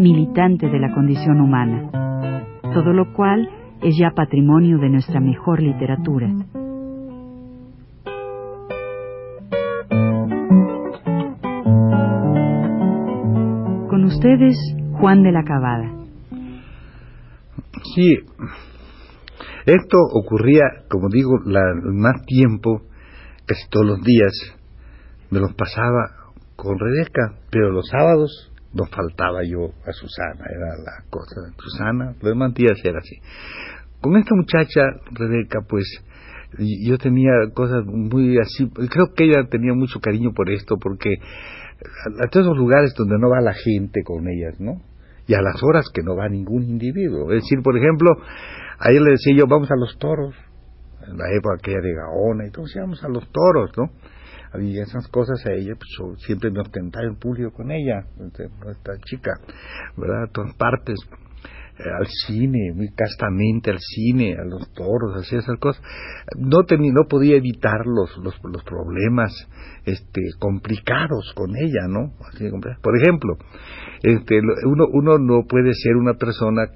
militante de la condición humana, todo lo cual es ya patrimonio de nuestra mejor literatura. Con ustedes, Juan de la Cabada. Sí, esto ocurría, como digo, la, más tiempo, casi todos los días, me los pasaba con Rebeca, pero los sábados no faltaba yo a Susana, era la cosa de Susana, lo demás días era así. Con esta muchacha, Rebeca, pues yo tenía cosas muy así, creo que ella tenía mucho cariño por esto, porque a, todos los lugares donde no va la gente con ellas, ¿no? Y a las horas que no va ningún individuo. Es decir, por ejemplo, a ella le decía yo, vamos a los toros, en la época aquella de Gaona, entonces vamos a los toros, ¿no? Había esas cosas a ella, pues yo siempre me ostentaba en público con ella, esta chica, ¿verdad? A todas partes, al cine, muy castamente al cine, a los toros, hacía esas cosas. No, no podía evitar los, los, los problemas este, complicados con ella, ¿no? Por ejemplo, este, uno, uno no puede ser una persona,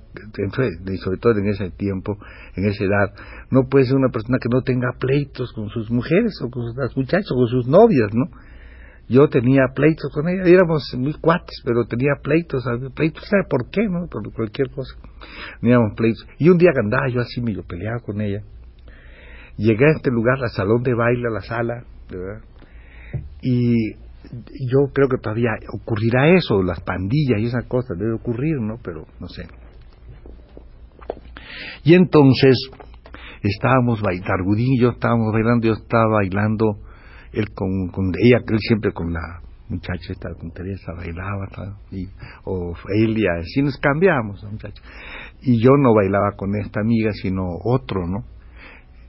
sobre todo en ese tiempo, en esa edad, no puede ser una persona que no tenga pleitos con sus mujeres o con sus muchachos o con sus novias, ¿no? Yo tenía pleitos con ella, éramos muy cuates, pero tenía pleitos, pleitos, ¿sabe por qué, no? Por cualquier cosa. Teníamos pleitos. Y un día que andaba yo así medio peleado con ella, llegué a este lugar, al salón de baile, a la sala, ¿verdad? Y yo creo que todavía ocurrirá eso, las pandillas y esas cosas, debe ocurrir, ¿no? Pero no sé. Y entonces estábamos bailando, yo estábamos bailando, yo estaba bailando, él con, ella, él siempre con la muchacha esta, con Teresa bailaba, y, o Elia, así nos cambiamos, muchacha. Y yo no bailaba con esta amiga, sino otro, ¿no?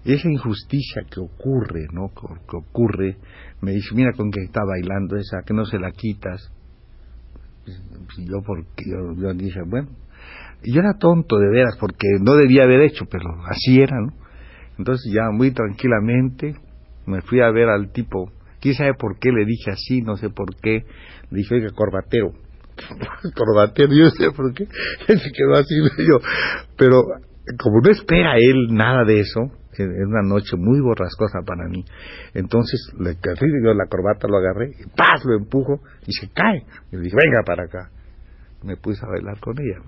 esa injusticia que ocurre, ¿no? Que, ocurre, me dice, mira con que está bailando esa, que no se la quitas. Pues, yo porque yo, yo dije, bueno, yo era tonto de veras porque no debía haber hecho, pero así era, ¿no? Entonces ya muy tranquilamente me fui a ver al tipo, quién sabe por qué le dije así, no sé por qué, le dije, oiga, corbatero, corbatero, yo sé por qué, se quedó así, pero como no espera él nada de eso, en una noche muy borrascosa para mí. Entonces, le yo la corbata, lo agarré, y ¡paz! lo empujo y se cae. Y le dije, venga para acá. Me puse a bailar con ella.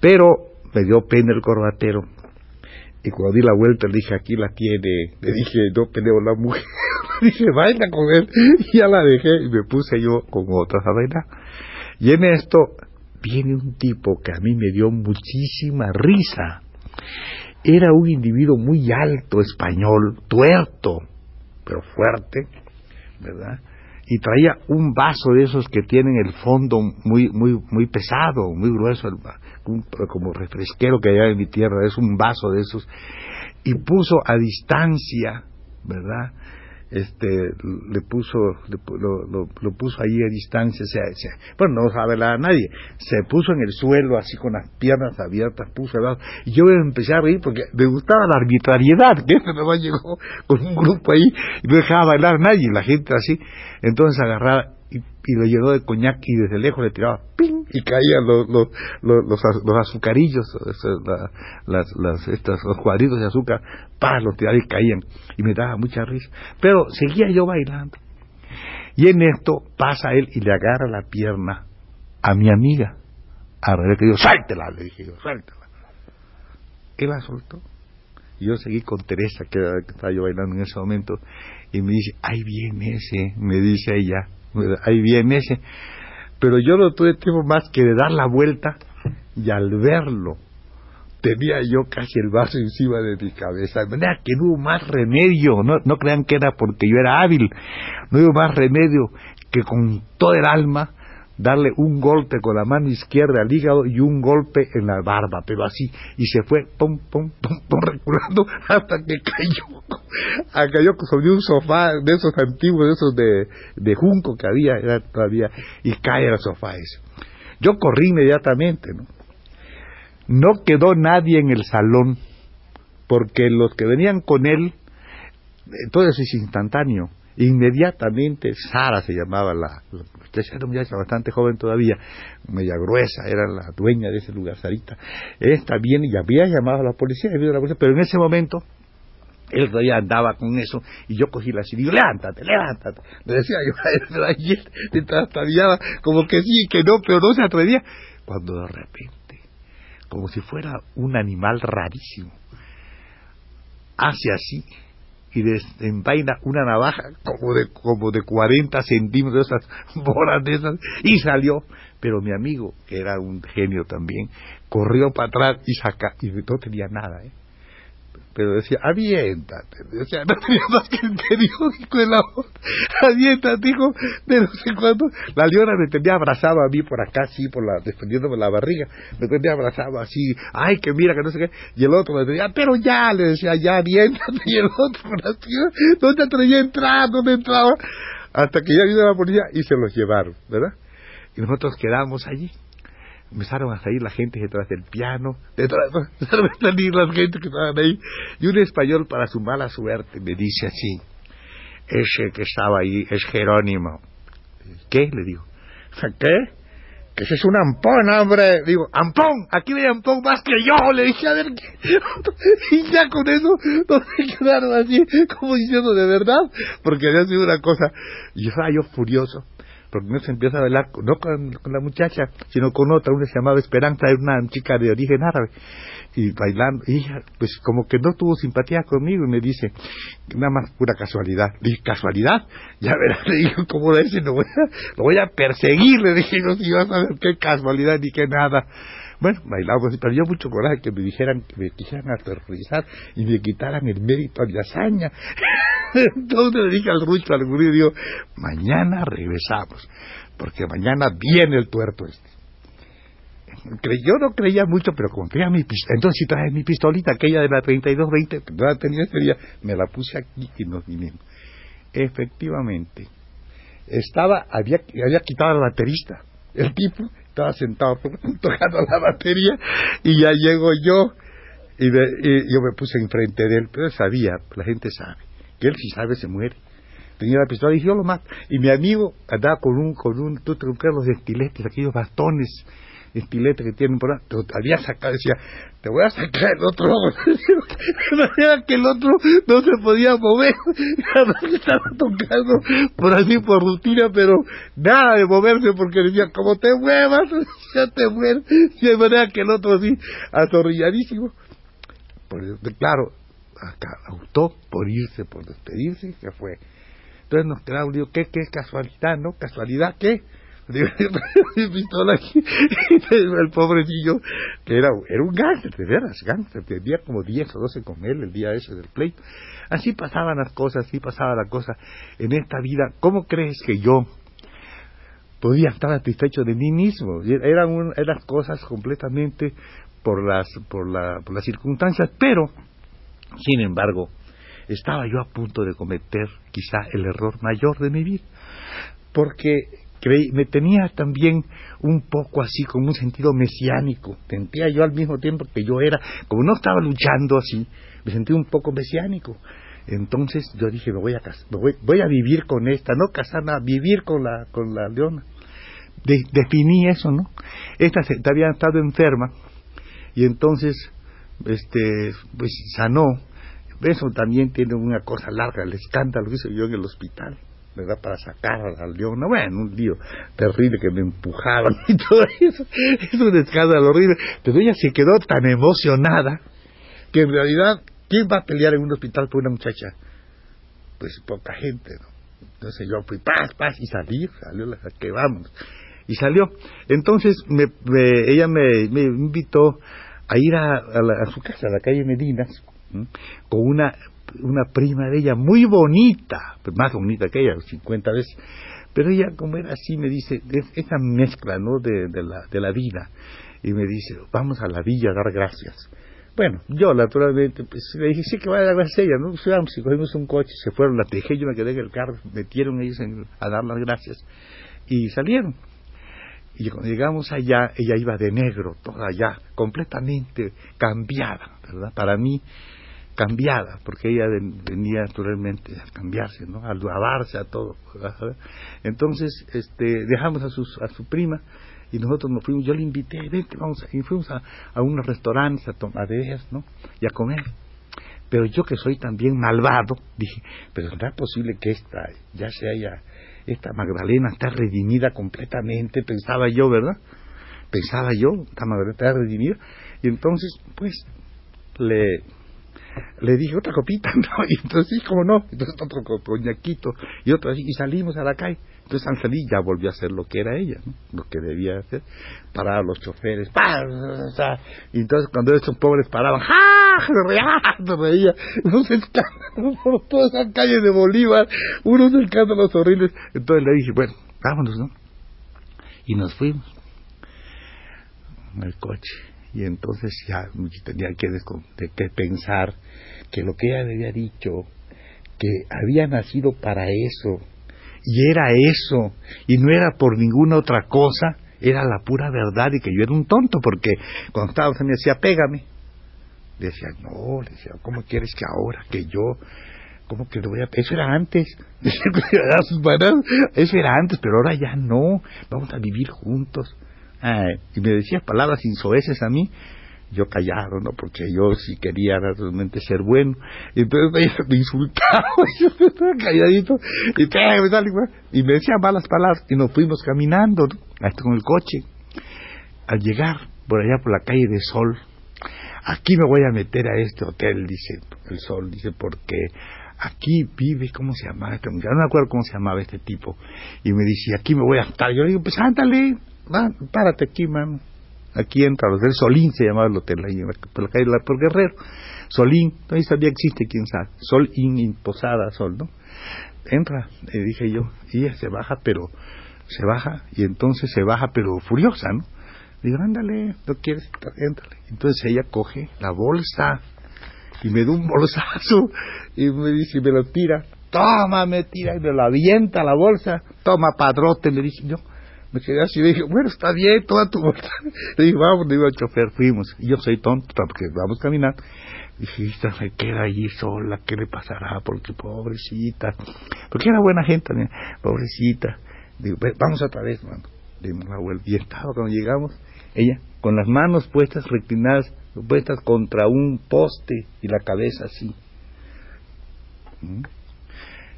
Pero me dio pena el corbatero. Y cuando di la vuelta le dije, aquí la tiene. Le dije, no peleo la mujer. le dije, baila con él. Y ya la dejé y me puse yo con otras a bailar. Y en esto viene un tipo que a mí me dio muchísima risa era un individuo muy alto, español, tuerto, pero fuerte, ¿verdad? Y traía un vaso de esos que tienen el fondo muy, muy, muy pesado, muy grueso, como refresquero que hay en mi tierra, es un vaso de esos, y puso a distancia, ¿verdad? Este le puso lo, lo, puso ahí a distancia se, bueno no sabe a nadie se puso en el suelo así con las piernas abiertas puso lado y yo empecé a reír porque me gustaba la arbitrariedad que nomás llegó con un grupo ahí y no dejaba bailar a nadie la gente así entonces agarraba y, lo llenó de coñac y desde lejos le tiraba ¡ping! y caían los, los, los, azucarillos, las, las, estas, los cuadritos de azúcar, ¡pah! los tiraba y caían y me daba mucha risa. Pero seguía yo bailando. Y en esto pasa él y le agarra la pierna a mi amiga, a Rebeca, y yo, ¡sáltela! le dije yo, ¡sáltela! Él la soltó. Y yo seguí con Teresa, que, que estaba yo bailando en ese momento, y me dice, ahí viene ese, me dice ella, ahí viene ese. Pero yo no tuve tiempo más que de dar la vuelta y al verlo tenía yo casi el vaso encima de mi cabeza. De manera que no hubo más remedio, no, no crean que era porque yo era hábil, no hubo más remedio que con todo el alma darle un golpe con la mano izquierda al hígado y un golpe en la barba, pero así, y se fue, pum, pum, pum, pum, reculando hasta que cayó, cayó sobre un sofá de esos antiguos, de esos de, junco que había, era todavía, y cae el sofá ese. Yo corrí inmediatamente, ¿no? No quedó nadie en el salón, porque los que venían con él, todo eso es instantáneo Inmediatamente, Sara se llamaba la, muchacha, era muchacha bastante joven todavía, media gruesa, era la dueña de ese lugar, Sarita. Esta bien y había llamado a la policía, la policía, pero en ese momento él todavía andaba con eso y yo cogí la silla y digo, levántate, levántate. Le decía yo, te trastabillaba como que sí, que no, pero no se atrevía. Cuando de repente, como si fuera un animal rarísimo, hace así y desenvaina una navaja como de como de 40 centímetros, esas bolas de esas, y salió. Pero mi amigo, que era un genio también, corrió para atrás y saca, y no tenía nada, ¿eh? Pero decía, aviéntate, decía, no tenía más que el periódico en la aviéntate, hijo, de no sé cuánto, la leona me tenía abrazado a mí por acá, así, por la, defendiéndome la barriga, me tenía abrazado así, ay, que mira, que no sé qué, y el otro me decía, pero ya, le decía, ya, aviéntate, y el otro, no te atrevía a entrar, no me entraba, hasta que ya vino la policía y se los llevaron, ¿verdad? Y nosotros quedamos allí empezaron a salir la gente detrás del piano, detrás, empezaron salir la gente que estaban ahí, y un español para su mala suerte me dice así, ese que estaba ahí es Jerónimo. ¿Qué? Le digo, ¿qué? Que ese es un ampón, hombre. Digo, ampón, aquí hay ampón más que yo. Le dije, a ver, ¿qué? y ya con eso no se quedaron así, como diciendo de verdad, porque había sido una cosa. Y estaba yo furioso porque no se empieza a bailar no con, la muchacha, sino con otra, una se llamaba Esperanza, era una chica de origen árabe, y bailando, y pues como que no tuvo simpatía conmigo, y me dice, nada más pura casualidad, dije, ¿casualidad? Ya verás, le dije, ¿cómo decir? Lo a, lo voy a perseguir, le dije, no si vas a ver qué casualidad ni qué nada. Bueno, bailamos, pero yo mucho coraje que me dijeran, que me quisieran aterrorizar y me quitaran el mérito de hazaña. Entonces le dije al rucho, al gurí, digo, mañana regresamos, porque mañana viene el tuerto este. Yo no creía mucho, pero como creía mi pistola, entonces si traje mi pistolita, aquella de la 3220, que no la tenía ese día, me la puse aquí y nos vinimos. Efectivamente, estaba, había, había quitado al baterista, el tipo estaba sentado tocando la batería y ya llego yo y, yo me puse enfrente de él, pero él sabía, la gente sabe, que él si sabe se muere. Tenía la pistola y yo lo mato. Y mi amigo andaba con un, con un, tú te los estiletes, aquellos bastones estilete que tienen por ahí, había sacado, decía, te voy a sacar el otro ojo. de que el otro no se podía mover, estaba tocando por así, por rutina, pero nada de moverse, porque decía, como te muevas, ya te mueres, y de manera que el otro así, atorrilladísimo. claro, acá optó por irse, por despedirse, y se fue. Entonces nos quedamos, digo, ¿qué, qué casualidad, no? ¿Casualidad qué? mi pistola aquí. el pobrecillo, que era, era un gángster, de veras, gángster. Tenía como 10 o 12 con él el día ese del pleito. Así pasaban las cosas, así pasaba la cosa en esta vida. ¿Cómo crees que yo podía estar satisfecho de mí mismo? Eran, eran cosas completamente por las, por, la, por las circunstancias, pero, sin embargo, estaba yo a punto de cometer quizá el error mayor de mi vida. Porque me tenía también un poco así, como un sentido mesiánico. Sentía yo al mismo tiempo que yo era, como no estaba luchando así, me sentía un poco mesiánico. Entonces yo dije, me voy a casar, voy, a vivir con esta, no casarme, vivir con la, con la leona. definí eso, ¿no? Esta se, había estado enferma y entonces, este, pues sanó. Eso también tiene una cosa larga, el escándalo que hice yo en el hospital ¿verdad? Para sacar al león, bueno, un lío terrible que me empujaban y todo eso, es un escándalo horrible, pero ella se quedó tan emocionada que en realidad, ¿quién va a pelear en un hospital por una muchacha? Pues poca gente, ¿no? Entonces yo fui, paz, paz, y salí, salió la que vamos, y salió. Entonces me, ella me, me, invitó a ir a, a, su casa, a la calle Medinas, con una una prima de ella, muy bonita, más bonita que ella, 50 veces, Pero ella, como era así, me dice, esa mezcla, ¿no?, de, de, la, de la vida. Y me dice, vamos a la villa a dar gracias. Bueno, yo naturalmente, pues le dije, sí que vaya a dar gracias a ella, ¿no? Pues, vamos, y cogimos un coche, se fueron, la dejé, yo me quedé en el carro, metieron ellos a dar las gracias y salieron. Y cuando llegamos allá, ella iba de negro, toda allá, completamente cambiada, ¿verdad? Para mí, cambiada, porque ella venía naturalmente a cambiarse, ¿no? A lavarse, a todo. Entonces, este, dejamos a, sus, a su prima y nosotros nos fuimos, yo le invité, vente, vamos, y fuimos a, a unos restaurantes a tomar de ellas, ¿no? Y a comer. Pero yo que soy también malvado, dije, pero ¿será posible que esta ya se haya esta Magdalena está redimida completamente, pensaba yo, ¿verdad? Pensaba yo, esta Magdalena está redimida. Y entonces, pues, le, le dije otra copita, ¿no? Y entonces, sí, como no, entonces otro coñaquito y otro así, y salimos a la calle. Entonces Angelí ya volvió a hacer lo que era ella, ¿no? lo que debía hacer, parar a los choferes, y entonces cuando estos pobres paraban, ¡ja! Se reía, se reía, unos escándalos por toda esa calle de Bolívar, unos escándalos horribles. Entonces le dije, bueno, vámonos, ¿no? Y nos fuimos en el coche. Y entonces ya tenía que, que pensar que lo que ella había dicho, que había nacido para eso, y era eso, y no era por ninguna otra cosa, era la pura verdad y que yo era un tonto, porque cuando estaba me decía, pégame. decía, no, le decía, ¿cómo quieres que ahora, que yo, cómo que le voy a... Eso era antes, eso era antes, pero ahora ya no, vamos a vivir juntos. Y me decía palabras insoeces a mí, yo callado, ¿no? Porque yo sí quería realmente ser bueno. Y entonces me insultaba, yo estaba calladito, y, y me decía malas palabras, y nos fuimos caminando, ¿no? Hasta con el coche. Al llegar por allá por la calle de Sol, aquí me voy a meter a este hotel, dice el Sol, dice, porque aquí vive, ¿cómo se llama? Este, no me acuerdo cómo se llamaba este tipo. Y me dice, aquí me voy a estar. Yo le digo, pues ándale, va, párate aquí, mano aquí entra los del Solín se llamaba el hotel ahí por la calle por Guerrero. Solín todavía sabía existe quién sabe. Solín Posada Sol no entra le dije yo y ella se baja pero se baja y entonces se baja pero furiosa no digo ándale no quieres entrale entonces ella coge la bolsa y me da un bolsazo y me dice y me lo tira. Toma me tira y me lo avienta la bolsa. Toma padrote le dije yo me quedé así dije, bueno, está bien, toda tu bolsa. Le dije, vamos, le digo al chofer, fuimos. Y yo soy tonto, porque vamos a caminar. Dije, esta me queda allí sola, ¿qué le pasará? Porque pobrecita. Porque era buena gente también, pobrecita. Digo, vamos otra vez, mano. Dimos la vuelta. Y estaba cuando llegamos, ella, con las manos puestas, reclinadas, puestas contra un poste y la cabeza así. ¿Mm?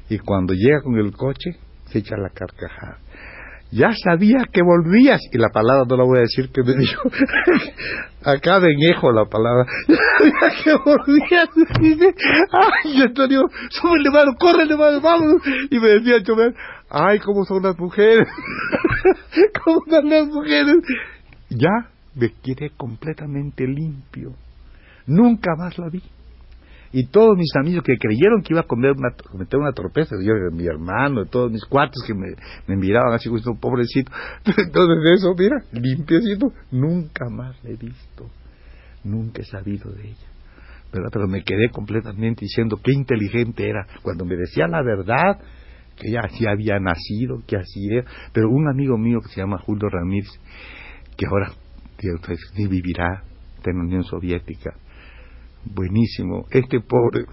Y cuando llega con el coche, se echa la carcajada ya sabía que volvías, y la palabra no la voy a decir que me dijo, acá ejo la palabra, ya sabía que volvías, y dice, ay Antonio, súbele mano, córrele mano, vamos, y me decía chofer, ay cómo son las mujeres, cómo son las mujeres, ya me quedé completamente limpio, nunca más la vi y todos mis amigos que creyeron que iba a comer una, cometer una torpeza, yo, mi hermano, todos mis cuates que me, me miraban así, pobrecito, entonces eso, mira, limpiecito, nunca más le he visto, nunca he sabido de ella. ¿verdad? Pero me quedé completamente diciendo qué inteligente era. Cuando me decía la verdad, que ella así había nacido, que así era. Pero un amigo mío que se llama Julio Ramírez, que ahora vivirá en la Unión Soviética, buenísimo. Este pobre,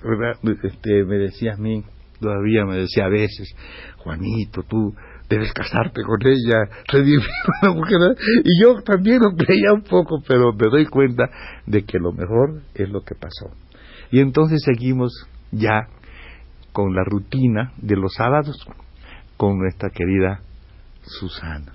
Este, me decía a mí, todavía me decía a veces, Juanito, tú debes casarte con ella, redimir una mujer. Y yo también lo creía un poco, pero me doy cuenta de que lo mejor es lo que pasó. Y entonces seguimos ya con la rutina de los sábados con nuestra querida Susana.